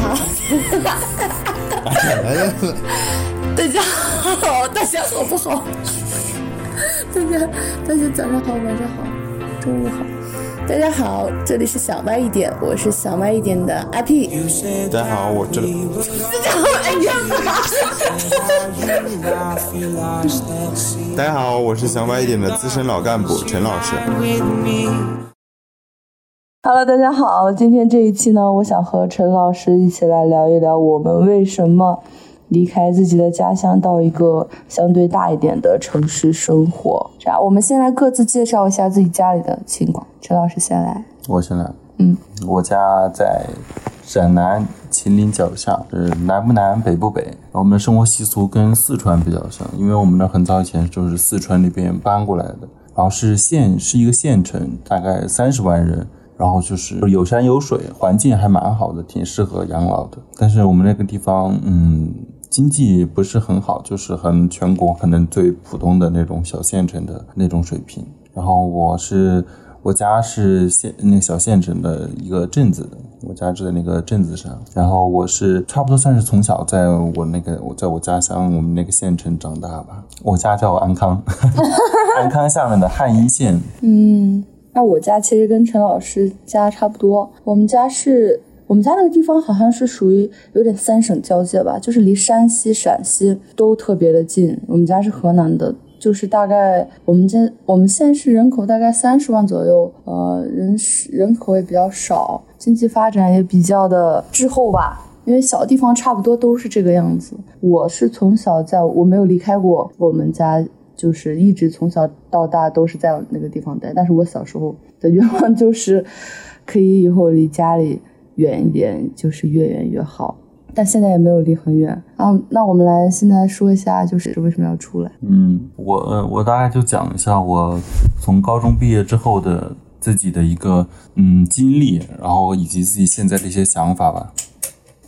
好，大家好，大家好不好？大家大家早上好，晚上好，中午好。大家好，这里是想歪一点，我是想歪一点的阿 P。大家好，我这。大家好！大家好，我是想歪一点的资深老干部陈老师。Hello，大家好，今天这一期呢，我想和陈老师一起来聊一聊我们为什么离开自己的家乡，到一个相对大一点的城市生活。这样，我们先来各自介绍一下自己家里的情况。陈老师先来，我先来。嗯，我家在陕南秦岭脚下，是南不南北不北。我们的生活习俗跟四川比较像，因为我们那很早以前就是四川那边搬过来的，然后是县是一个县城，大概三十万人。然后就是有山有水，环境还蛮好的，挺适合养老的。但是我们那个地方，嗯，经济不是很好，就是很全国可能最普通的那种小县城的那种水平。然后我是我家是县那个小县城的一个镇子，我家住在那个镇子上。然后我是差不多算是从小在我那个我在我家乡我们那个县城长大吧。我家叫安康，安康下面的汉阴县。嗯。那我家其实跟陈老师家差不多，我们家是我们家那个地方好像是属于有点三省交界吧，就是离山西、陕西都特别的近。我们家是河南的，就是大概我们家我们县是人口大概三十万左右，呃，人人口也比较少，经济发展也比较的滞后吧，因为小地方差不多都是这个样子。我是从小在我没有离开过我们家。就是一直从小到大都是在那个地方待，但是我小时候的愿望就是，可以以后离家里远一点，就是越远越好。但现在也没有离很远。啊，那我们来现在说一下，就是为什么要出来？嗯，我我大概就讲一下我从高中毕业之后的自己的一个嗯经历，然后以及自己现在的一些想法吧。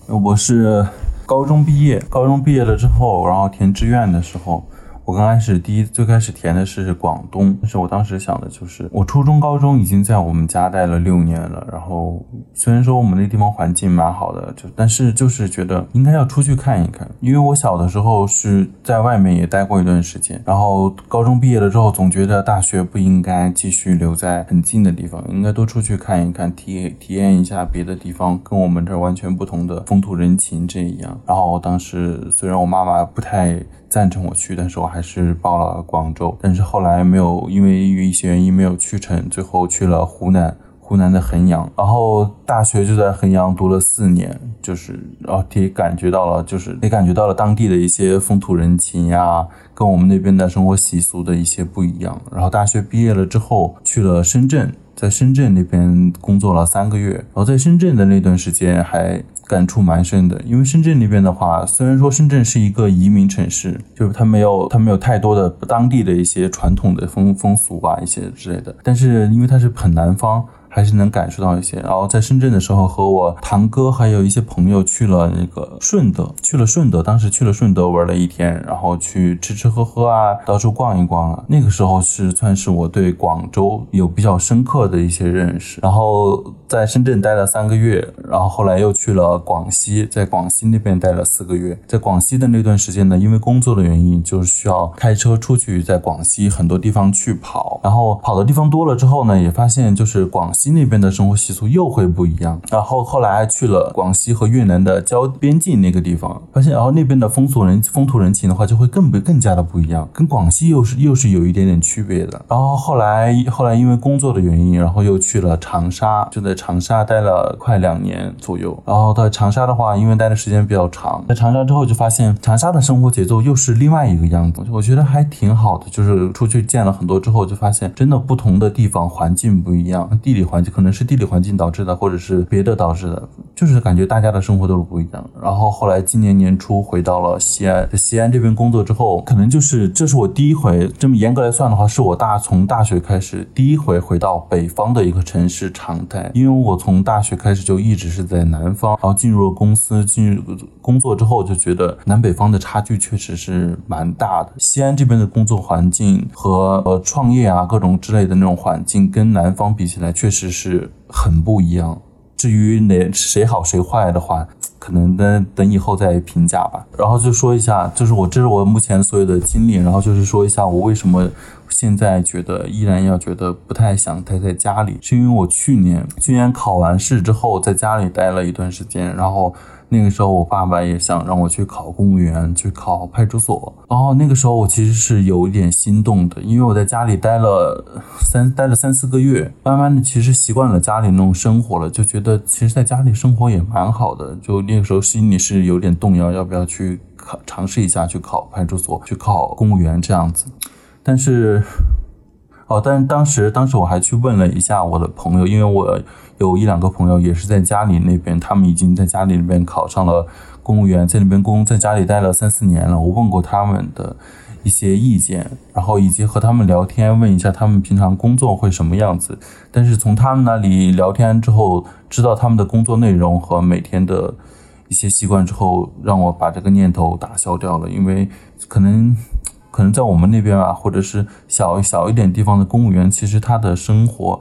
我是高中毕业，高中毕业了之后，然后填志愿的时候。我刚开始第一最开始填的是广东，但是我当时想的就是，我初中、高中已经在我们家待了六年了，然后虽然说我们那地方环境蛮好的，就但是就是觉得应该要出去看一看，因为我小的时候是在外面也待过一段时间，然后高中毕业了之后，总觉得大学不应该继续留在很近的地方，应该多出去看一看，体体验一下别的地方跟我们这儿完全不同的风土人情这一样。然后当时虽然我妈妈不太。赞成我去，但是我还是报了广州，但是后来没有，因为一些原因没有去成，最后去了湖南，湖南的衡阳，然后大学就在衡阳读了四年，就是然后也感觉到了，就是也感觉到了当地的一些风土人情呀，跟我们那边的生活习俗的一些不一样。然后大学毕业了之后，去了深圳，在深圳那边工作了三个月，然后在深圳的那段时间还。感触蛮深的，因为深圳那边的话，虽然说深圳是一个移民城市，就是它没有它没有太多的当地的一些传统的风风俗啊一些之类的，但是因为它是很南方。还是能感受到一些。然后在深圳的时候，和我堂哥还有一些朋友去了那个顺德，去了顺德，当时去了顺德玩了一天，然后去吃吃喝喝啊，到处逛一逛啊。那个时候是算是我对广州有比较深刻的一些认识。然后在深圳待了三个月，然后后来又去了广西，在广西那边待了四个月。在广西的那段时间呢，因为工作的原因，就是需要开车出去，在广西很多地方去跑。然后跑的地方多了之后呢，也发现就是广。西西那边的生活习俗又会不一样，然后后来去了广西和越南的交边境那个地方，发现然后那边的风俗人风土人情的话就会更不更加的不一样，跟广西又是又是有一点点区别的。然后后来后来因为工作的原因，然后又去了长沙，就在长沙待了快两年左右。然后在长沙的话，因为待的时间比较长，在长沙之后就发现长沙的生活节奏又是另外一个样子，我觉得还挺好的。就是出去见了很多之后，就发现真的不同的地方环境不一样，地理。环境可能是地理环境导致的，或者是别的导致的，就是感觉大家的生活都是不一样。然后后来今年年初回到了西安，在西安这边工作之后，可能就是这是我第一回，这么严格来算的话，是我大从大学开始第一回回到北方的一个城市常态。因为我从大学开始就一直是在南方，然后进入了公司，进入工作之后就觉得南北方的差距确实是蛮大的。西安这边的工作环境和呃创业啊各种之类的那种环境，跟南方比起来，确实。只是很不一样。至于哪谁好谁坏的话，可能等等以后再评价吧。然后就说一下，就是我这是我目前所有的经历，然后就是说一下我为什么现在觉得依然要觉得不太想待在家里，是因为我去年去年考完试之后在家里待了一段时间，然后。那个时候，我爸爸也想让我去考公务员，去考派出所。然后那个时候，我其实是有一点心动的，因为我在家里待了三待了三四个月，慢慢的其实习惯了家里那种生活了，就觉得其实在家里生活也蛮好的。就那个时候心里是有点动摇，要不要去考尝试一下去考派出所，去考公务员这样子。但是，哦，但当时当时我还去问了一下我的朋友，因为我。有一两个朋友也是在家里那边，他们已经在家里那边考上了公务员，在那边工，在家里待了三四年了。我问过他们的一些意见，然后以及和他们聊天，问一下他们平常工作会什么样子。但是从他们那里聊天之后，知道他们的工作内容和每天的一些习惯之后，让我把这个念头打消掉了。因为可能可能在我们那边啊，或者是小小一点地方的公务员，其实他的生活。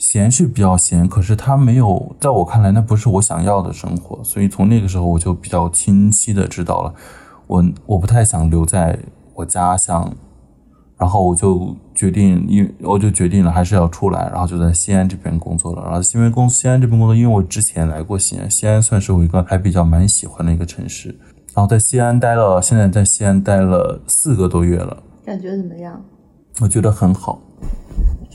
闲是比较闲，可是他没有，在我看来，那不是我想要的生活。所以从那个时候，我就比较清晰的知道了，我我不太想留在我家乡，然后我就决定，因为我就决定了还是要出来，然后就在西安这边工作了。然后西安工西安这边工作，因为我之前来过西安，西安算是我一个还比较蛮喜欢的一个城市。然后在西安待了，现在在西安待了四个多月了，感觉怎么样？我觉得很好。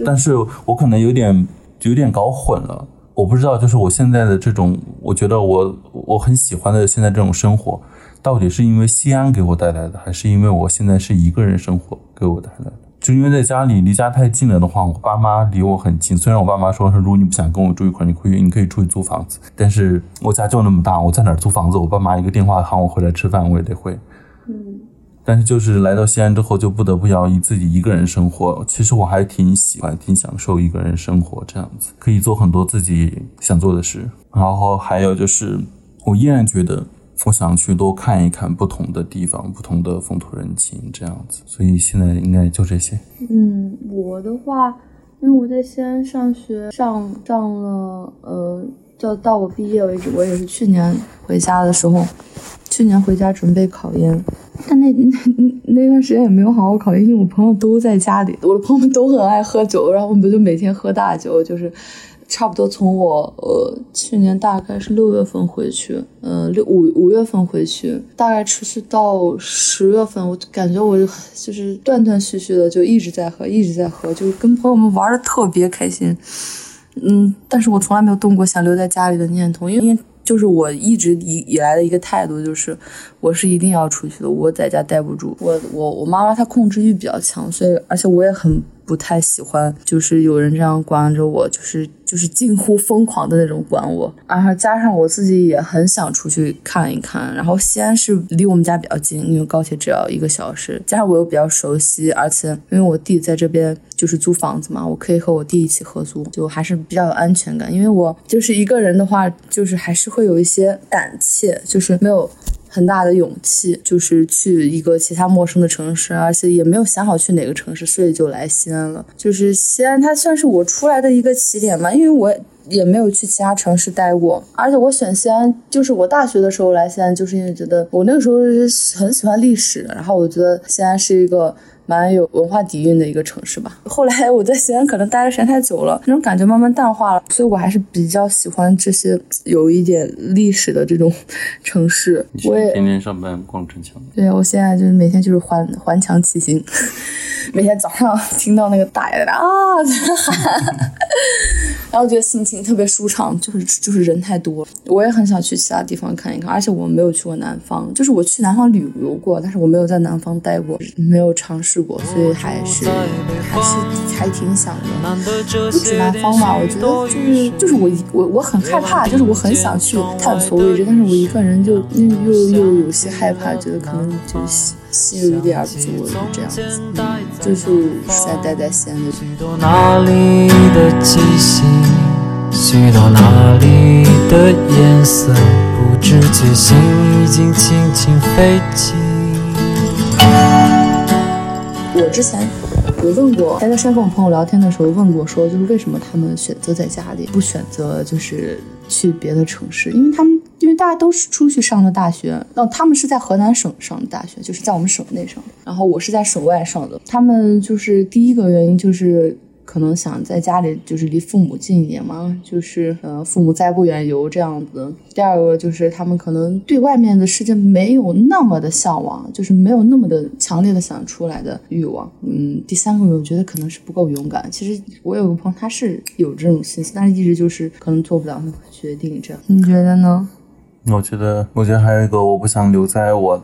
但是我可能有点有点搞混了，我不知道，就是我现在的这种，我觉得我我很喜欢的现在这种生活，到底是因为西安给我带来的，还是因为我现在是一个人生活给我带来的？就因为在家里离家太近了的话，我爸妈离我很近。虽然我爸妈说，说如果你不想跟我住一块，你可以你可以出去租房子，但是我家就那么大，我在哪租房子？我爸妈一个电话喊我回来吃饭，我也得回。嗯。但是就是来到西安之后，就不得不要以自己一个人生活。其实我还挺喜欢、挺享受一个人生活这样子，可以做很多自己想做的事。然后还有就是，我依然觉得我想去多看一看不同的地方、不同的风土人情这样子。所以现在应该就这些。嗯，我的话，因为我在西安上学，上上了呃，就到我毕业为止，我也是去年回家的时候。去年回家准备考研，但那那那段时间也没有好好考研，因为我朋友都在家里，我的朋友们都很爱喝酒，然后我们就每天喝大酒，就是差不多从我呃去年大概是六月份回去，呃六五五月份回去，大概持续到十月份，我感觉我就是断断续续的就一直在喝，一直在喝，就跟朋友们玩的特别开心，嗯，但是我从来没有动过想留在家里的念头，因为。就是我一直以以来的一个态度，就是我是一定要出去的，我在家待不住。我我我妈妈她控制欲比较强，所以而且我也很。不太喜欢，就是有人这样管着我，就是就是近乎疯狂的那种管我。然后加上我自己也很想出去看一看。然后西安是离我们家比较近，因为高铁只要一个小时。加上我又比较熟悉，而且因为我弟在这边就是租房子嘛，我可以和我弟一起合租，就还是比较有安全感。因为我就是一个人的话，就是还是会有一些胆怯，就是没有。很大的勇气，就是去一个其他陌生的城市，而且也没有想好去哪个城市，所以就来西安了。就是西安，它算是我出来的一个起点嘛，因为我也没有去其他城市待过，而且我选西安，就是我大学的时候来西安，就是因为觉得我那个时候很喜欢历史，然后我觉得西安是一个。蛮有文化底蕴的一个城市吧。后来我在西安可能待的时间太久了，那种感觉慢慢淡化了，所以我还是比较喜欢这些有一点历史的这种城市。我也天天上班逛城墙。对，我现在就是每天就是环环墙骑行，每天早上听到那个大爷在那啊在喊，然后觉得心情特别舒畅。就是就是人太多，我也很想去其他地方看一看，而且我没有去过南方，就是我去南方旅游过，但是我没有在南方待过，没有尝试。过，所以还是还是还挺想的。不止南方吧，我觉得就是就是我一我我很害怕，就是我很想去探索未知，但是我一个人就又又又有些害怕，觉得可能就是心有点不足，就这样子。就是在待在西安的。许多哪里的气息，许多哪里的颜色，不知觉心已经轻轻飞起。我之前有问过，在山跟我朋友聊天的时候问过，说就是为什么他们选择在家里，不选择就是去别的城市？因为他们因为大家都是出去上的大学，那他们是在河南省上的大学，就是在我们省内上的，然后我是在省外上的。他们就是第一个原因就是。可能想在家里就是离父母近一点嘛，就是呃父母在不远游这样子。第二个就是他们可能对外面的世界没有那么的向往，就是没有那么的强烈的想出来的欲望。嗯，第三个我觉得可能是不够勇敢。其实我有个朋友他是有这种心思，但是一直就是可能做不了那个决定这样。你觉得呢？我觉得，我觉得还有一个，我不想留在我，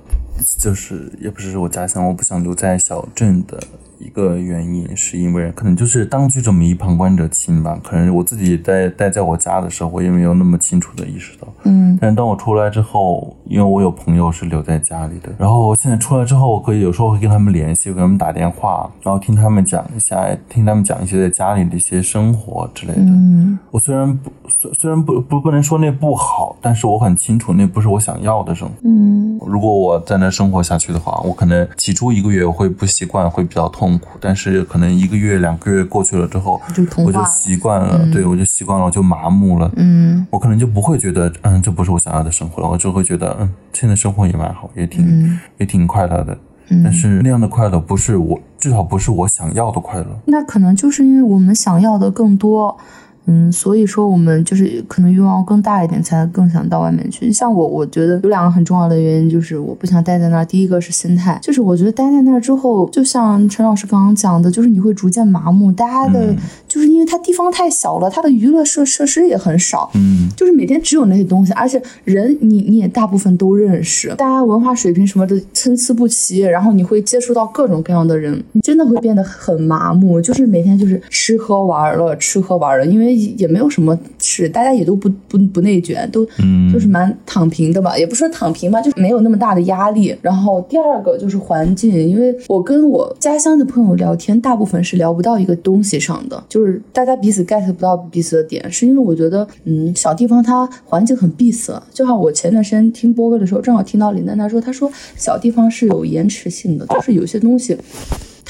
就是也不是我家乡，我不想留在小镇的一个原因，是因为可能就是当局者迷，旁观者清吧。可能我自己待待在我家的时候，我也没有那么清楚的意识到。嗯但是当我出来之后，因为我有朋友是留在家里的，然后我现在出来之后，我可以有时候会跟他们联系，给他们打电话，然后听他们讲一下，听他们讲一些在家里的一些生活之类的。嗯我虽然不虽虽然不不不能说那不好，但是我很清楚那不是我想要的生活。嗯如果我在那生活下去的话，我可能起初一个月我会不习惯，会比较痛苦，但是可能一个月、两个月过去了之后，我就习惯了，对我就习惯了，我就麻木了。嗯我可能就不会觉得，嗯，这不是我想要的生活了，我就会觉得，嗯，现在生活也蛮好，也挺、嗯也挺快乐的。但是那样的快乐不是我，至少不是我想要的快乐。那可能就是因为我们想要的更多，嗯，所以说我们就是可能欲望更大一点，才更想到外面去。像我，我觉得有两个很重要的原因，就是我不想待在那儿。第一个是心态，就是我觉得待在那儿之后，就像陈老师刚刚讲的，就是你会逐渐麻木，大家的，就是因为它地方太小了，它的娱乐设设施也很少，嗯，就是每天只有那些东西，而且人你你也大部分都认识，大家文化水平什么的参差不齐，然后你会接触到各种各样的人，你真的会变得很麻木，就是每天就是吃喝玩乐，吃喝玩乐，因为也没有什么事，大家也都不不不内卷，都嗯就是蛮躺平的吧，也不说躺平吧，就是没有那么大的压力。然后第二个就是环境，因为我跟我家乡的朋友聊天，大部分是聊不到一个东西上的，就是大家彼此 get 不到彼此的点，是因为我觉得，嗯，小地方它环境很闭塞，就像我前段时间听播客的时候，正好听到林丹他说，他说小地方是有延迟性的，就是有些东西。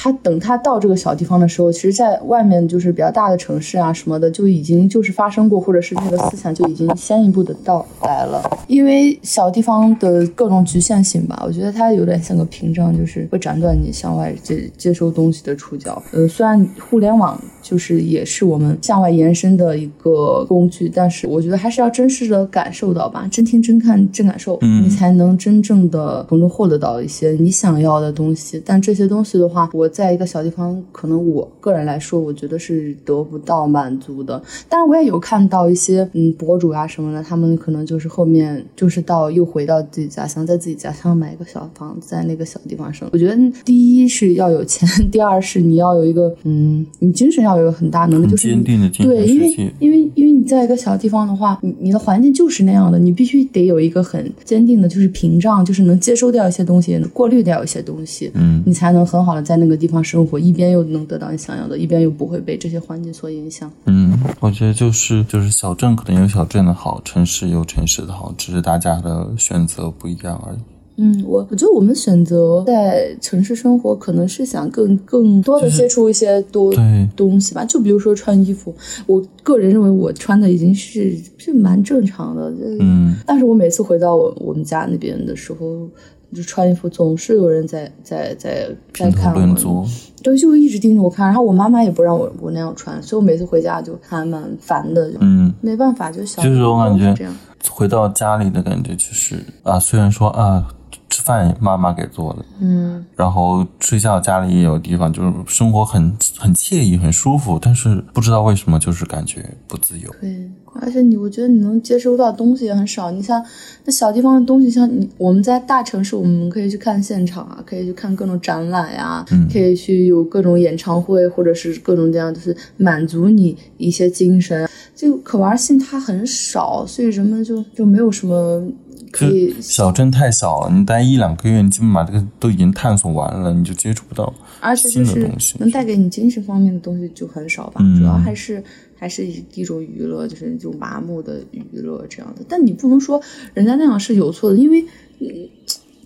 他等他到这个小地方的时候，其实在外面就是比较大的城市啊什么的，就已经就是发生过，或者是那个思想就已经先一步的到来了。因为小地方的各种局限性吧，我觉得它有点像个屏障，就是会斩断你向外接接收东西的触角。呃，虽然互联网就是也是我们向外延伸的一个工具，但是我觉得还是要真实的感受到吧，真听真看真感受，嗯你才能真正的从中获得到一些你想要的东西。但这些东西的话，我在一个小地方，可能我个人来说，我觉得是得不到满足的。当然，我也有看到一些嗯博主啊什么的，他们可能就是后面就是到又回到自己家乡，在自己家乡买一个小房子，在那个小地方生。我觉得第一是要有钱，第二是你要有一个嗯，你精神要有很大能力，就是你坚定的精对，因为。因为因为你在一个小地方的话，你你的环境就是那样的，你必须得有一个很坚定的，就是屏障，就是能接收掉一些东西，过滤掉一些东西，嗯你才能很好的在那个地方生活，一边又能得到你想要的，一边又不会被这些环境所影响。嗯，我觉得就是就是小镇可能有小镇的好，城市有城市的好，只是大家的选择不一样而已。嗯，我我觉得我们选择在城市生活，可能是想更更多的接触一些多对东西吧。就比如说穿衣服，我个人认为我穿的已经是是蛮正常的。就是嗯但是我每次回到我我们家那边的时候，就穿衣服总是有人在在在在看我，对，就会一直盯着我看。然后我妈妈也不让我我那样穿，所以我每次回家就还蛮烦的。嗯，没办法，就小就是我感觉。回到家里的感觉就是啊，虽然说啊，吃饭妈妈给做的，嗯，然后睡觉家里也有地方，就是生活很很惬意、很舒服，但是不知道为什么就是感觉不自由。对，而且你，我觉得你能接收到的东西也很少。你像那小地方的东西，像你我们在大城市，我们可以去看现场啊，可以去看各种展览呀、嗯可以去有各种演唱会，或者是各种这样，就是满足你一些精神。这个可玩性它很少，所以人们就就没有什么可以，小镇太小了，你待一两个月，你基本把这个都已经探索完了，你就接触不到而且新就是的东西。能带给你精神方面的东西就很少吧，嗯主要还是还是一一种娱乐，就是那种麻木的娱乐这样的。但你不能说人家那样是有错的，因为你，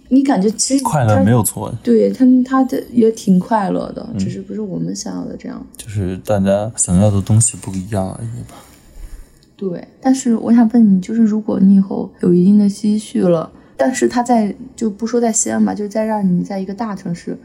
你感觉其实快乐没有错，对他他的也挺快乐的，嗯只是不是我们想要的这样。就是大家想要的东西不一样而已吧。对，但是我想问你，就是如果你以后有一定的积蓄了，但是他在就不说在西安吧，就在让你在一个大城市，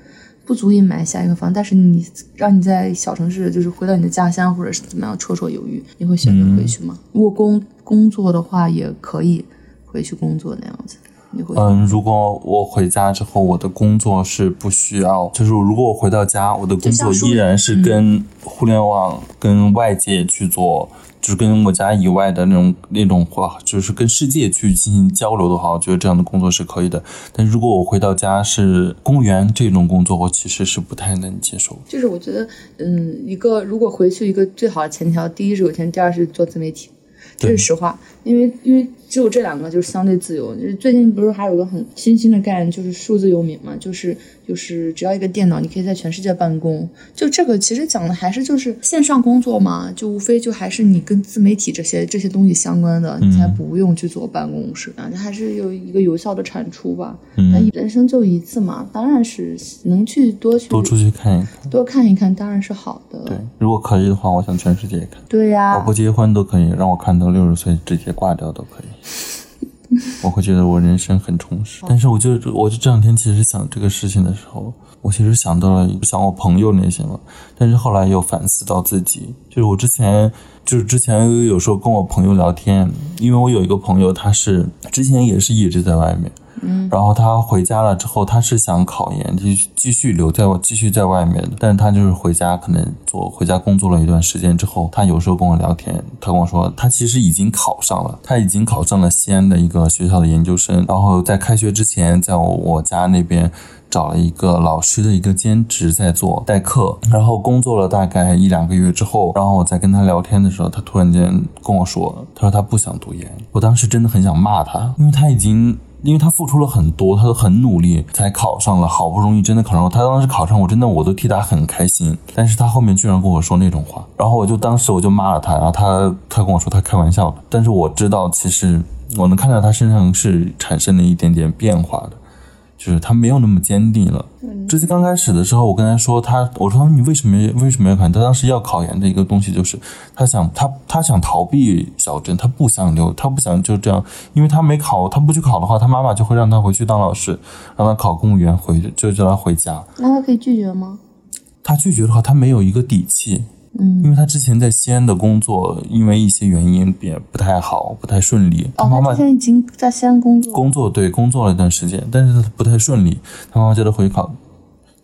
不足以买下一个房，但是你让你在小城市，就是回到你的家乡或者是怎么样，绰绰有余，你会选择回去吗？如果工工作的话，也可以回去工作那样子。你会嗯，如果我回家之后，我的工作是不需要，就是如果我回到家，我的工作依然是跟互联网、跟外界去做，就是跟我家以外的那种那种话，就是跟世界去进行交流的话，我觉得这样的工作是可以的。但如果我回到家是公务员这种工作，我其实是不太能接受。就是我觉得，嗯，一个如果回去一个最好的前条，第一是有钱，第二是做自媒体，这是实话，因为因为。只有这两个就是相对自由。最近不是还有个很新兴的概念，就是数字游民嘛，就是就是只要一个电脑，你可以在全世界办公。就这个其实讲的还是就是线上工作嘛，就无非就还是你跟自媒体这些这些东西相关的，你才不用去坐办公室啊，还是有一个有效的产出吧。那人生就一次嘛，当然是能去多去多出去看一看，多看一看当然是好的。对，如果可以的话，我想全世界看。对呀，我不结婚都可以，让我看到六十岁直接挂掉都可以。我会觉得我人生很充实，但是我就我就这两天其实想这个事情的时候，我其实想到了想我朋友那些嘛，但是后来又反思到自己，就是我之前就是之前有时候跟我朋友聊天，因为我有一个朋友他是之前也是一直在外面。嗯，然后他回家了之后，他是想考研，继续继续留在继续在外面的。但是他就是回家，可能做回家工作了一段时间之后，他有时候跟我聊天，他跟我说，他其实已经考上了，他已经考上了西安的一个学校的研究生。然后在开学之前，在我家那边找了一个老师的一个兼职在做代课。然后工作了大概一两个月之后，然后我在跟他聊天的时候，他突然间跟我说，他说他不想读研。我当时真的很想骂他，因为他已经。因为他付出了很多，他都很努力才考上了，好不容易真的考上了。他当时考上，我真的我都替他很开心。但是他后面居然跟我说那种话，然后我就当时我就骂了他，然后他他跟我说他开玩笑，但是我知道其实我能看到他身上是产生了一点点变化的。就是他没有那么坚定了。之前刚开始的时候，我跟他说他，我说你为什么为什么要考？他当时要考研的一个东西就是他想他他想逃避小镇，他不想留，他不想就这样，因为他没考，他不去考的话，他妈妈就会让他回去当老师，让他考公务员回，就叫他回家。那他可以拒绝吗？他拒绝的话，他没有一个底气。嗯，因为他之前在西安的工作，因为一些原因也不太好，不太顺利。他妈妈现在已经在西安工作，工作对工作了一段时间，但是他不太顺利。他妈妈叫他回考，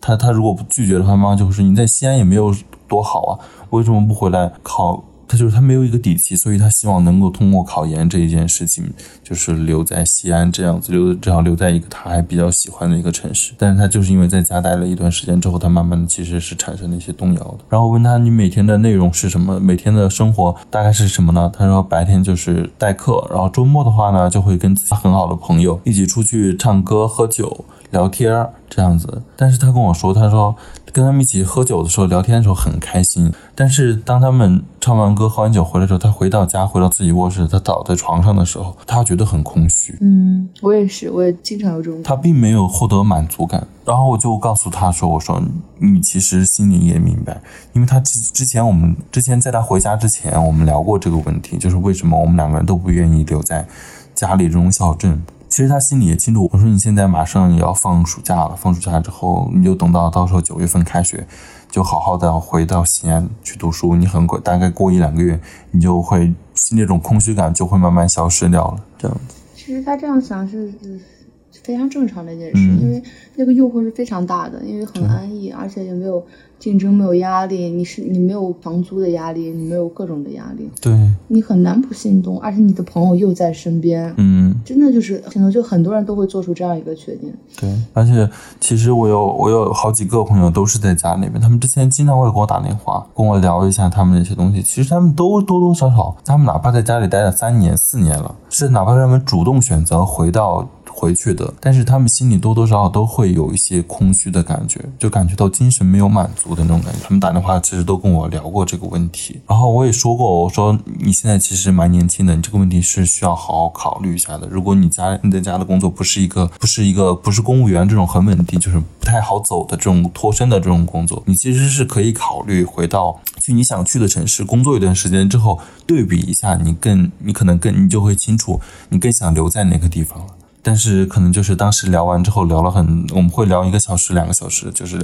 他他如果不拒绝的话，妈妈就会说你在西安也没有多好啊，为什么不回来考？他就是他没有一个底气，所以他希望能够通过考研这一件事情，就是留在西安这样子，留至少留在一个他还比较喜欢的一个城市。但是他就是因为在家待了一段时间之后，他慢慢的其实是产生了一些动摇的。然后问他你每天的内容是什么？每天的生活大概是什么呢？他说白天就是代课，然后周末的话呢就会跟自己很好的朋友一起出去唱歌、喝酒、聊天这样子。但是他跟我说，他说。跟他们一起喝酒的时候，聊天的时候很开心。但是当他们唱完歌、喝完酒回来之后，他回到家，回到自己卧室，他倒在床上的时候，他觉得很空虚。嗯，我也是，我也经常有这种。他并没有获得满足感。然后我就告诉他说：“我说你其实心里也明白，因为他之之前我们之前在他回家之前，我们聊过这个问题，就是为什么我们两个人都不愿意留在家里这种小镇。”其实他心里也清楚，我说你现在马上也要放暑假了，放暑假之后你就等到到时候九月份开学，就好好的回到西安去读书。你很快大概过一两个月，你就会那种空虚感就会慢慢消失掉了。这样子。其实他这样想是非常正常的一件事，因为那个诱惑是非常大的，因为很安逸，而且也没有。竞争没有压力，你是你没有房租的压力，你没有各种的压力，对，你很难不心动，而且你的朋友又在身边，嗯，真的就是可能就很多人都会做出这样一个决定，对，而且其实我有我有好几个朋友都是在家里面，他们之前经常会给我打电话，跟我聊一下他们那些东西，其实他们都多多少少，他们哪怕在家里待了三年四年了，是哪怕他们主动选择回到。回去的，但是他们心里多多少少都会有一些空虚的感觉，就感觉到精神没有满足的那种感觉。他们打电话其实都跟我聊过这个问题，然后我也说过，我说你现在其实蛮年轻的，你这个问题是需要好好考虑一下的。如果你家你在家的工作不是一个不是一个不是公务员这种很稳定，就是不太好走的这种脱身的这种工作，你其实是可以考虑回到去你想去的城市工作一段时间之后，对比一下，你更你可能更你就会清楚你更想留在哪个地方了。但是可能就是当时聊完之后聊了很，我们会聊一个小时两个小时，就是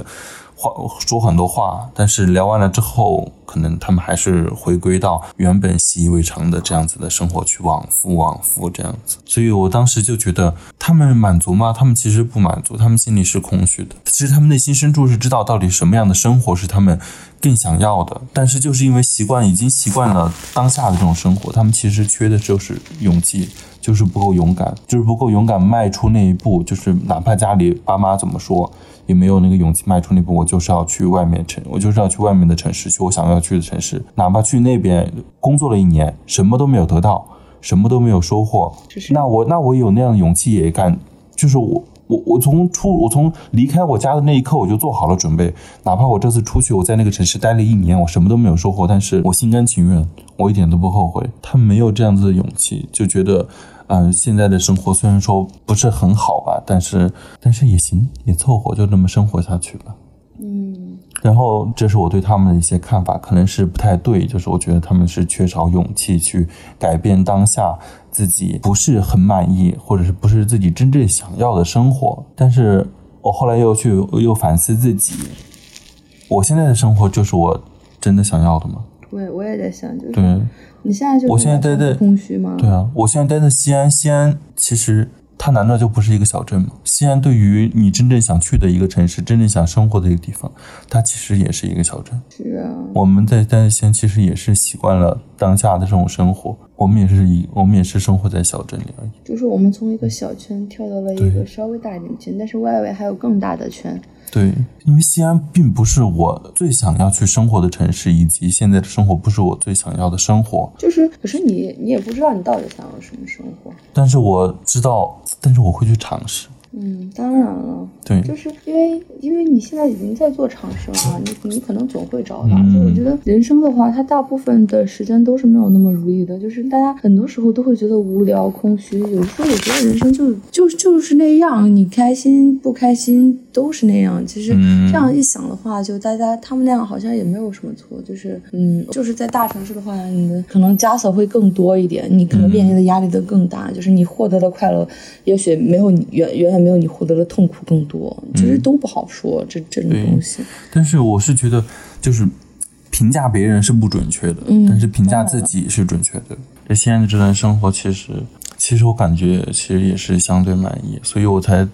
话说很多话，但是聊完了之后，可能他们还是回归到原本习以为常的这样子的生活去往复往复这样子。所以我当时就觉得他们满足吗？他们其实不满足，他们心里是空虚的。其实他们内心深处是知道到底什么样的生活是他们更想要的，但是就是因为习惯已经习惯了当下的这种生活，他们其实缺的就是勇气。就是不够勇敢，就是不够勇敢迈出那一步，就是哪怕家里爸妈怎么说，也没有那个勇气迈出那步。我就是要去外面城，我就是要去外面的城市，去我想要去的城市，哪怕去那边工作了一年，什么都没有得到，什么都没有收获，那我那我有那样的勇气也干，就是我我我从出我从离开我家的那一刻，我就做好了准备，哪怕我这次出去，我在那个城市待了一年，我什么都没有收获，但是我心甘情愿，我一点都不后悔。他没有这样子的勇气，就觉得。嗯，现在的生活虽然说不是很好吧，但是但是也行，也凑合，就这么生活下去吧。嗯，然后这是我对他们的一些看法，可能是不太对，就是我觉得他们是缺少勇气去改变当下自己不是很满意，或者是不是自己真正想要的生活。但是我后来又去又反思自己，我现在的生活就是我真的想要的吗？对，我也在想，就是对。你现在就我现在待在空虚吗？对啊，我现在待在西安，西安其实它难道就不是一个小镇吗？西安对于你真正想去的一个城市，真正想生活的一个地方，它其实也是一个小镇。是啊，我们在待在西安，其实也是习惯了当下的这种生活，我们也是一，我们也是生活在小镇里而已。就是我们从一个小圈跳到了一个稍微大一点的圈，但是外围还有更大的圈。对，因为西安并不是我最想要去生活的城市，以及现在的生活不是我最想要的生活。就是，可是你你也不知道你到底想要什么生活。但是我知道，但是我会去尝试。嗯，当然了，对，就是因为因为你现在已经在做长生了，你你可能总会找到。就我觉得人生的话，它大部分的时间都是没有那么如意的，就是大家很多时候都会觉得无聊、空虚。有时候我觉得人生就就就是那样，你开心不开心都是那样。其实这样一想的话，就大家他们那样好像也没有什么错。就是嗯，就是在大城市的话，你的可能枷锁会更多一点，你可能面临的压力都更大。就是你获得的快乐，也许没有你远远远。没有你获得的痛苦更多，其实都不好说这这种东西。但是我是觉得，就是评价别人是不准确的，但是评价自己是准确的。这现在的这段生活，其实其实我感觉其实也是相对满意，所以我才。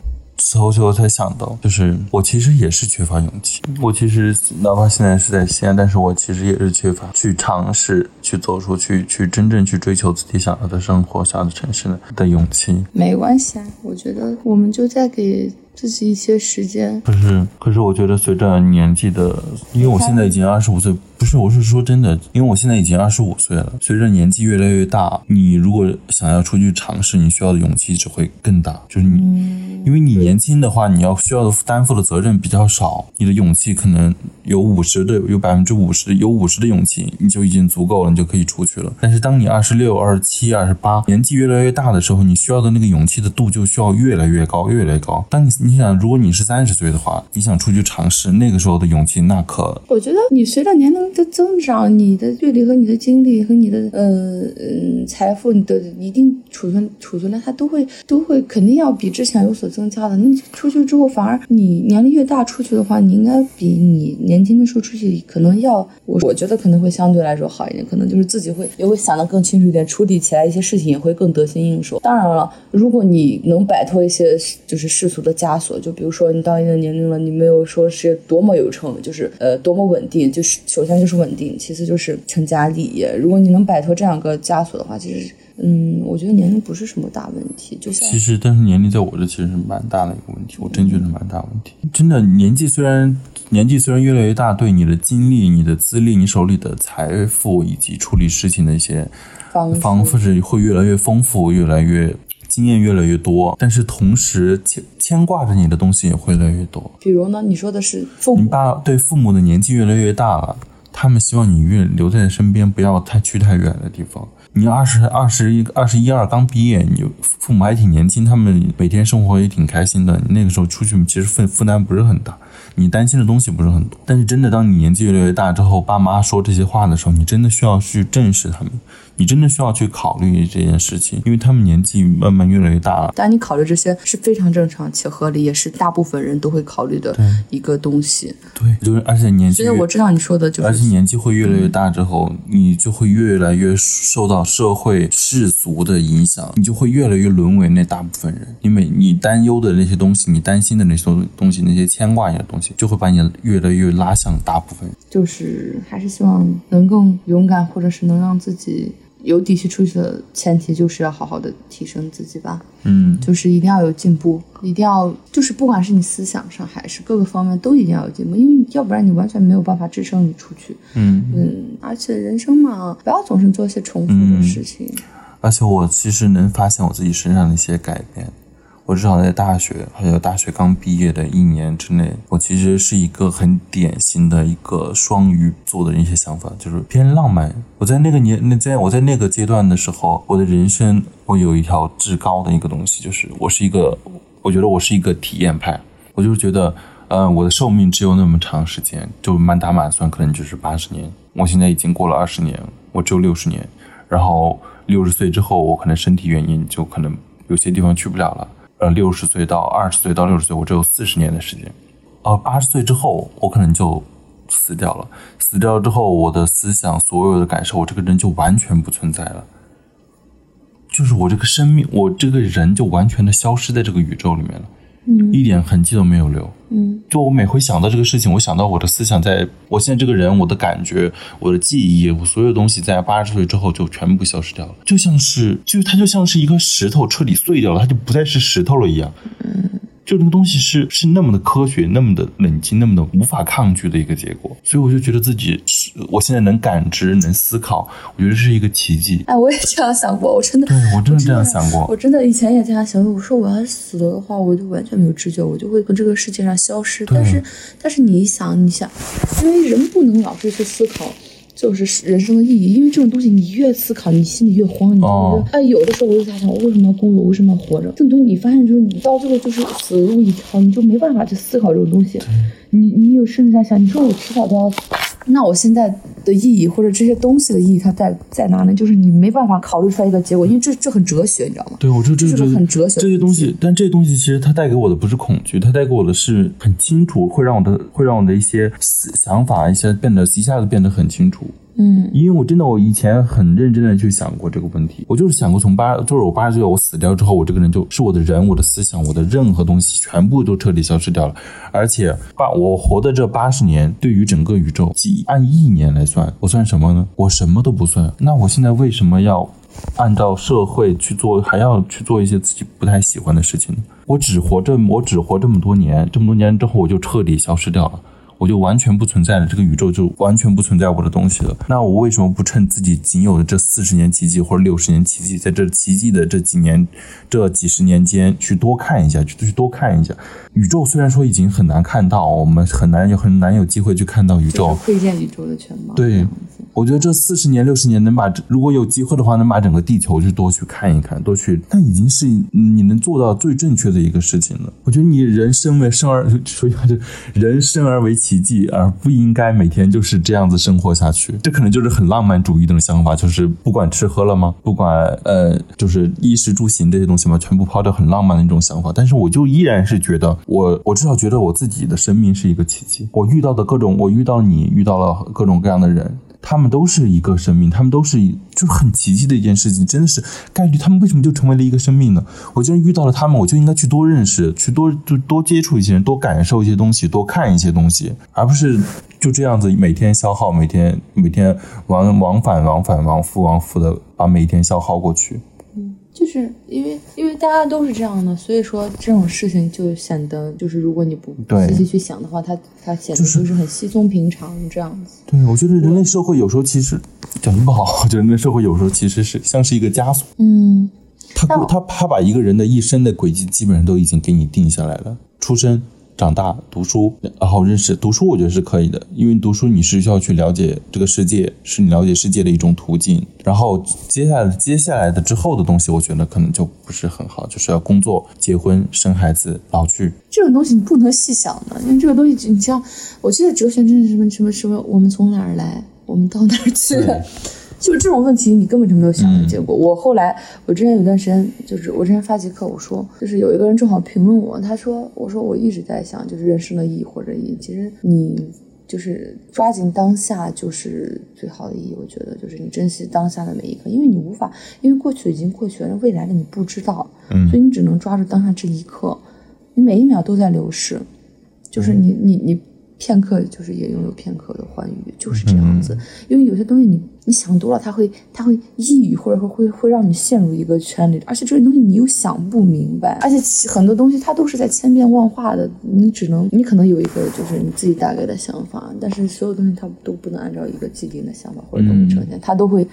后最后才想到，就是我其实也是缺乏勇气。我其实哪怕现在是在西安，但是我其实也是缺乏去尝试、去走出去、去真正去追求自己想要的生活、想要的城市的的勇气。没关系啊，我觉得我们就在给自己一些时间。可是，可是我觉得随着年纪的，因为我现在已经二十五岁，不是，我是说真的，因为我现在已经二十五岁了。随着年纪越来越大，你如果想要出去尝试，你需要的勇气只会更大。就是你。因为你年轻的话，你要需要的担负的责任比较少，你的勇气可能有五十的，有百分之五十，有五十的勇气你就已经足够了，你就可以出去了。但是当你二十六、二十七、二十八，年纪越来越大的时候，你需要的那个勇气的度就需要越来越高，越来越高。当你你想，如果你是三十岁的话，你想出去尝试，那个时候的勇气那可……我觉得你随着年龄的增长，你的阅历和你的经历和你的呃嗯财富，你的一定储存储存量，它都会都会肯定要比之前有所。增加的，那出去之后反而你年龄越大出去的话，你应该比你年轻的时候出去可能要我我觉得可能会相对来说好一点，可能就是自己会也会想得更清楚一点，处理起来一些事情也会更得心应手。当然了，如果你能摆脱一些就是世俗的枷锁，就比如说你到一定年龄了，你没有说是多么有成，就是呃多么稳定，就是首先就是稳定，其次就是成家立业。如果你能摆脱这两个枷锁的话，其实。嗯，我觉得年龄不是什么大问题，就像其实，但是年龄在我这其实是蛮大的一个问题，我真觉得蛮大问题。真的，年纪虽然年纪虽然越来越大，对你的经历、你的资历、你手里的财富以及处理事情的一些方方式会越来越丰富，越来越经验越来越多，但是同时牵牵挂着你的东西也会越来越多。比如呢，你说的是父母，你爸对父母的年纪越来越大了，他们希望你越留在身边，不要太去太远的地方。你二十二十一二十一二刚毕业，你父母还挺年轻，他们每天生活也挺开心的。那个时候出去，其实负负担不是很大。你担心的东西不是很多，但是真的，当你年纪越来越大之后，爸妈说这些话的时候，你真的需要去正视他们，你真的需要去考虑这件事情，因为他们年纪慢慢越来越大了。但你考虑这些是非常正常且合理，也是大部分人都会考虑的一个东西。对，就是而且年纪，所以我知道你说的就是，而且年纪会越来越大之后，你就会越来越受到社会世俗的影响，你就会越来越沦为那大部分人。因为你担忧的那些东西，你担心的那些东西，那些牵挂你的东西。就会把你越来越拉向大部分人，就是还是希望能更勇敢，或者是能让自己有底气出去的前提，就是要好好的提升自己吧。嗯，就是一定要有进步，一定要就是不管是你思想上还是各个方面都一定要有进步，因为要不然你完全没有办法支撑你出去。嗯嗯，而且人生嘛，不要总是做一些重复的事情。而且我其实能发现我自己身上的一些改变。我至少在大学，还有大学刚毕业的一年之内，我其实是一个很典型的一个双鱼座的一些想法，就是偏浪漫。我在那个年，那在我在那个阶段的时候，我的人生我有一条至高的一个东西，就是我是一个，我觉得我是一个体验派。我就是觉得，呃，我的寿命只有那么长时间，就满打满算可能就是八十年。我现在已经过了二十年，我只有六十年。然后六十岁之后，我可能身体原因就可能有些地方去不了了。呃，六十岁到二十岁到六十岁，我只有四十年的时间。呃，八十岁之后，我可能就死掉了。死掉之后，我的思想、所有的感受，我这个人就完全不存在了。就是我这个生命，我这个人就完全的消失在这个宇宙里面了。嗯，一点痕迹都没有留。嗯，就我每回想到这个事情，我想到我的思想，在我现在这个人，我的感觉，我的记忆，我所有东西，在八十岁之后就全部消失掉了，就像是，就它就像是一个石头彻底碎掉了，它就不再是石头了一样。嗯。就这个东西是是那么的科学，那么的冷静，那么的无法抗拒的一个结果，所以我就觉得自己是我现在能感知、能思考，我觉得是一个奇迹。哎，我也这样想过，我真的，对我真的这样想过，我真的以前也这样想过。我说我要死了的话，我就完全没有知觉，我就会从这个世界上消失。但是，但是你一想，你想，因为人不能老是去思考。就是人生的意义，因为这种东西你越思考，你心里越慌。你就觉得，哎，有的时候我就在想，我为什么要工作？我为什么要活着？这种东西你发现，就是你到最后就是死路一条，你就没办法去思考这种东西。你你有甚至在想，你说我迟早都要。那我现在的意义或者这些东西的意义，它在在哪呢？就是你没办法考虑出来一个结果，因为这这很哲学，你知道吗？对，我这这是很哲学这些东西，但这些东西其实它带给我的不是恐惧，它带给我的是很清楚，会让我的会让我的一些想法一些变得一下子变得很清楚。嗯，因为我真的我以前很认真的去想过这个问题，我就是想过从八就是我八十岁我死掉之后，我这个人就是我的人，我的思想，我的任何东西全部都彻底消失掉了，而且八我活的这八十年对于整个宇宙，按一年来算，我算什么呢？我什么都不算。那我现在为什么要按照社会去做，还要去做一些自己不太喜欢的事情呢？我只活这我只活这么多年，这么多年之后我就彻底消失掉了。我就完全不存在了，这个宇宙就完全不存在我的东西了。那我为什么不趁自己仅有的这四十年奇迹或者六十年奇迹，在这奇迹的这几年、这几十年间去多看一下，去去多看一下？宇宙虽然说已经很难看到，我们很难有很难有机会去看到宇宙，窥见宇宙的全貌。对，我觉得这四十年、六十年能把，如果有机会的话，能把整个地球去多去看一看，多去，那已经是你能做到最正确的一个事情了。我觉得你人生为生而，说句话就人生而为奇奇迹，而不应该每天就是这样子生活下去。这可能就是很浪漫主义的想法，就是不管吃喝了吗？不管呃，就是衣食住行这些东西嘛，全部抛掉，很浪漫的一种想法。但是我就依然是觉得。我我至少觉得我自己的生命是一个奇迹。我遇到的各种，我遇到你，遇到了各种各样的人，他们都是一个生命，他们都是就是很奇迹的一件事情，真的是概率。他们为什么就成为了一个生命呢？我既然遇到了他们，我就应该去多认识，去多就多接触一些人，多感受一些东西，多看一些东西，而不是就这样子每天消耗，每天每天往往返往返往复往复的把每一天消耗过去。就是因为因为大家都是这样的，所以说这种事情就显得就是如果你不仔细去想的话，它它显得就是很稀松平常这样子。对，我觉得人类社会有时候其实讲句不好，我觉得人类社会有时候其实是像是一个枷锁。嗯，他他他把一个人的一生的轨迹基本上都已经给你定下来了，出生。长大读书，然后认识读书，我觉得是可以的，因为读书你是需要去了解这个世界，是你了解世界的一种途径。然后接下来接下来的之后的东西，我觉得可能就不是很好，就是要工作、结婚、生孩子、老去。这种东西你不能细想的，因为这个东西，你像我记得哲学真是什么什么什么，我们从哪儿来，我们到哪儿去。对就是这种问题，你根本就没有想的结果。我后来，我之前有段时间，就是我之前发节课，我说，就是有一个人正好评论我，他说，我说我一直在想，就是人生的意义或者意义，其实你就是抓紧当下就是最好的意义。我觉得就是你珍惜当下的每一刻，因为你无法，因为过去已经过去了，未来的你不知道，嗯所以你只能抓住当下这一刻，你每一秒都在流逝，就是你你你片刻就是也拥有片刻的欢愉，就是这样子。因为有些东西你你想多了，它会它会抑郁，或者说会会让你陷入一个圈里，而且这些东西你又想不明白，而且很多东西它都是在千变万化的，你只能你可能有一个就是你自己大概的想法，但是所有东西它都不能按照一个既定的想法或者东西呈现，它都会。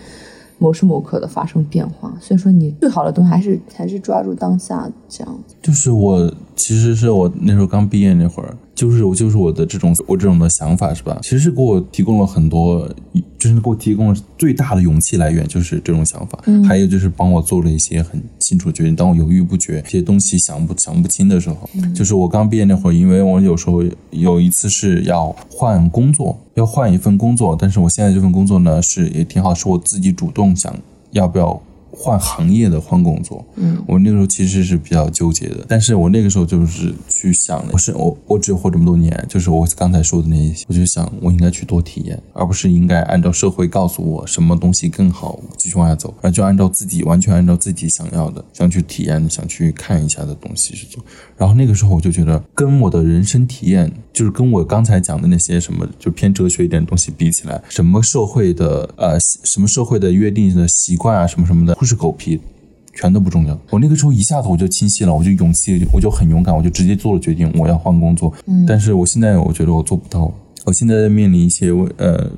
某时某刻的发生变化，所以说你最好的东西还是还是抓住当下这样子。就是我，其实是我那时候刚毕业那会儿，就是我就是我的这种我这种的想法是吧？其实是给我提供了很多，就是给我提供了最大的勇气来源，就是这种想法。嗯，还有就是帮我做了一些很清楚的决定。当我犹豫不决，这些东西想不想不清的时候，就是我刚毕业那会儿，因为我有时候有一次是要换工作，要换一份工作，但是我现在这份工作呢是也挺好，是我自己主动梦想要不要。换行业的换工作，嗯，我那个时候其实是比较纠结的，但是我那个时候就是去想，我是我我只有活这么多年，就是我刚才说的那些，我就想我应该去多体验，而不是应该按照社会告诉我什么东西更好，继续往下走，而就按照自己完全按照自己想要的，想去体验、想去看一下的东西去做。然后那个时候我就觉得，跟我的人生体验，就是跟我刚才讲的那些什么就偏哲学一点的东西比起来，什么社会的呃什么社会的约定的习惯啊，什么什么的。是狗屁，全都不重要。我那个时候一下子我就清晰了，我就勇气，我就很勇敢，我就直接做了决定，我要换工作。嗯，但是我现在我觉得我做不到。我现在在面临一些呃，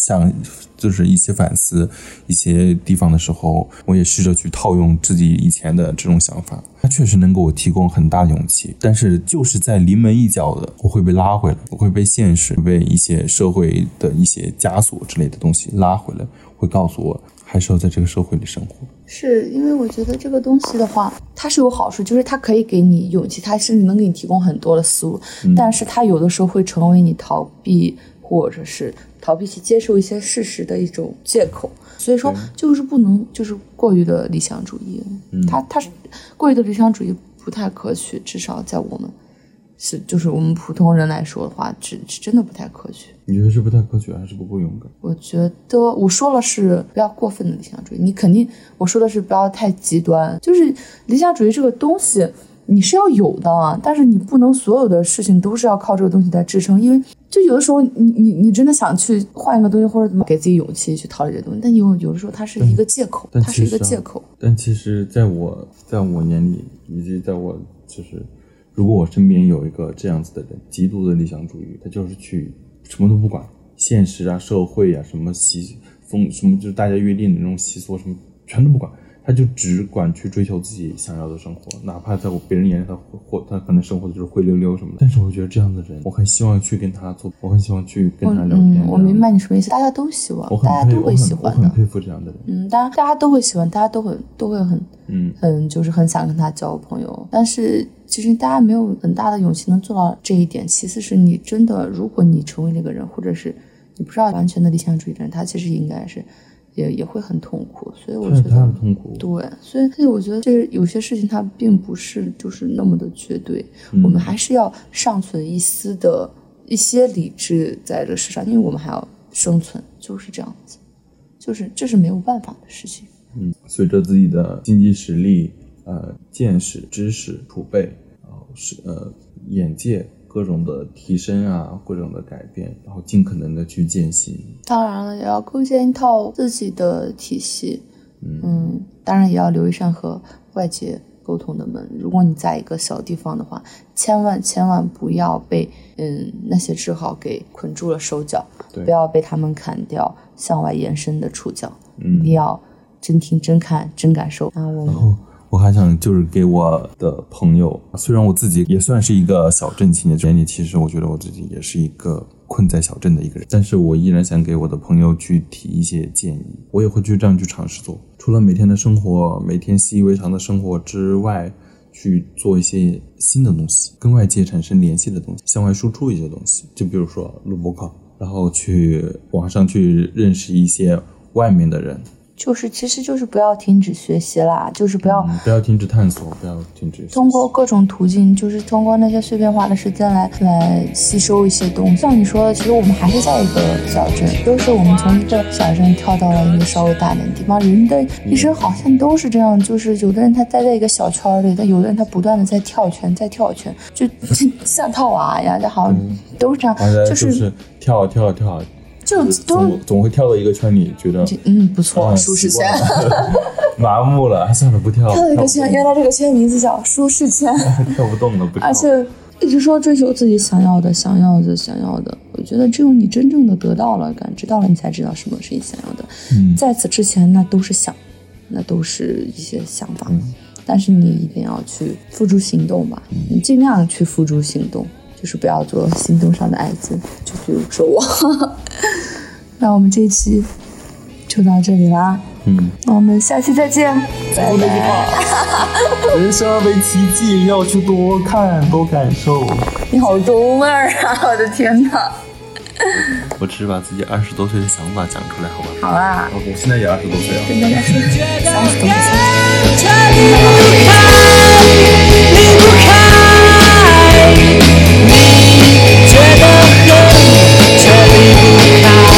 像就是一些反思一些地方的时候，我也试着去套用自己以前的这种想法，它确实能给我提供很大的勇气。但是就是在临门一脚的，我会被拉回来，我会被现实、被一些社会的一些枷锁之类的东西拉回来，会告诉我。还是要在这个社会里生活，是因为我觉得这个东西的话，它是有好处，就是它可以给你勇气，它甚至能给你提供很多的思路，嗯但是它有的时候会成为你逃避或者是逃避去接受一些事实的一种借口。所以说，就是不能就是过于的理想主义，嗯它它是过于的理想主义不太可取，至少在我们是就是我们普通人来说的话，是是真的不太可取。你觉得是不太科学，还是不够勇敢？我觉得我说了是不要过分的理想主义，你肯定我说的是不要太极端。就是理想主义这个东西，你是要有的啊，但是你不能所有的事情都是要靠这个东西来支撑，因为就有的时候你你你真的想去换一个东西，或者怎么给自己勇气去逃离这东西，但有有的时候它是一个借口，但它是一个借口。但其实，在我在我眼里，以及在我就是，如果我身边有一个这样子的人，极度的理想主义，他就是去什么都不管，现实啊、社会啊、什么习风什么，就是大家约定的那种习俗什么，全都不管，他就只管去追求自己想要的生活，哪怕在我别人眼里他或他可能生活的就是灰溜溜什么的，但是我觉得这样的人，我很希望去跟他做，我很希望去跟他聊天。嗯，我明白你什么意思，大家都喜欢我，很大家都会喜欢的我很。佩服这样的人。嗯，大家大家都会喜欢，大家都会都会很嗯很就是很想跟他交朋友，但是其实大家没有很大的勇气能做到这一点。其次是你真的，如果你成为那个人，或者是你不知道完全的理想主义的人，他其实应该是也也会很痛苦。所以我觉得。痛苦。对，所以所以我觉得这有些事情它并不是就是那么的绝对，我们还是要尚存一丝的一些理智在这世上，因为我们还要生存，就是这样子，就是这是没有办法的事情。嗯，随着自己的经济实力、呃见识、知识储备，然后是呃眼界各种的提升啊，各种的改变，然后尽可能的去践行。当然了，也要构建一套自己的体系。嗯，当然也要留一扇和外界沟通的门。如果你在一个小地方的话，千万千万不要被嗯那些只好给捆住了手脚，对不要被他们砍掉向外延伸的触角。嗯一定要真听真看真感受。啊，我们我还想就是给我的朋友，虽然我自己也算是一个小镇青年，里其实我觉得我自己也是一个困在小镇的一个人，但是我依然想给我的朋友去提一些建议，我也会去这样去尝试做。除了每天的生活，每天习以为常的生活之外，去做一些新的东西，跟外界产生联系的东西，向外输出一些东西。就比如说录播课，然后去网上去认识一些外面的人。就是，其实就是不要停止学习啦，就是不要不要停止探索，不要停止通过各种途径，就是通过那些碎片化的时间来来吸收一些东西。像你说的，其实我们还是在一个小镇，都是我们从一个小镇跳到了一个稍微大点的地方。人的一生好像都是这样，就是有的人他待在一个小圈里，但有的人他不断的在跳圈，在跳圈，就 像套娃一样，就好像都是这样，就是跳跳跳。就总总会跳到一个圈里，觉得嗯不错，舒适圈，麻木了，算了不跳。跳了一个圈，原来这个圈名字叫舒适圈，跳不动了，不跳。而且一直说追求自己想要的，想要的，想要的。我觉得只有你真正的得到了，感知到了，你才知道什么是你想要的。嗯，在此之前，那都是想，那都是一些想法。但是你一定要去付诸行动吧，你尽量去付诸行动。就是不要做行动上的爱子，就比如说我。那我们这一期就到这里啦。嗯，我们下期再见。再见。人生为奇迹，要去多看多感受。你好中二啊！我的天哪！我只是把自己二十多岁的想法讲出来，好吧？好啊。我我现在也二十多岁了。跟大，三十多岁。离不开，你觉得，却离不开。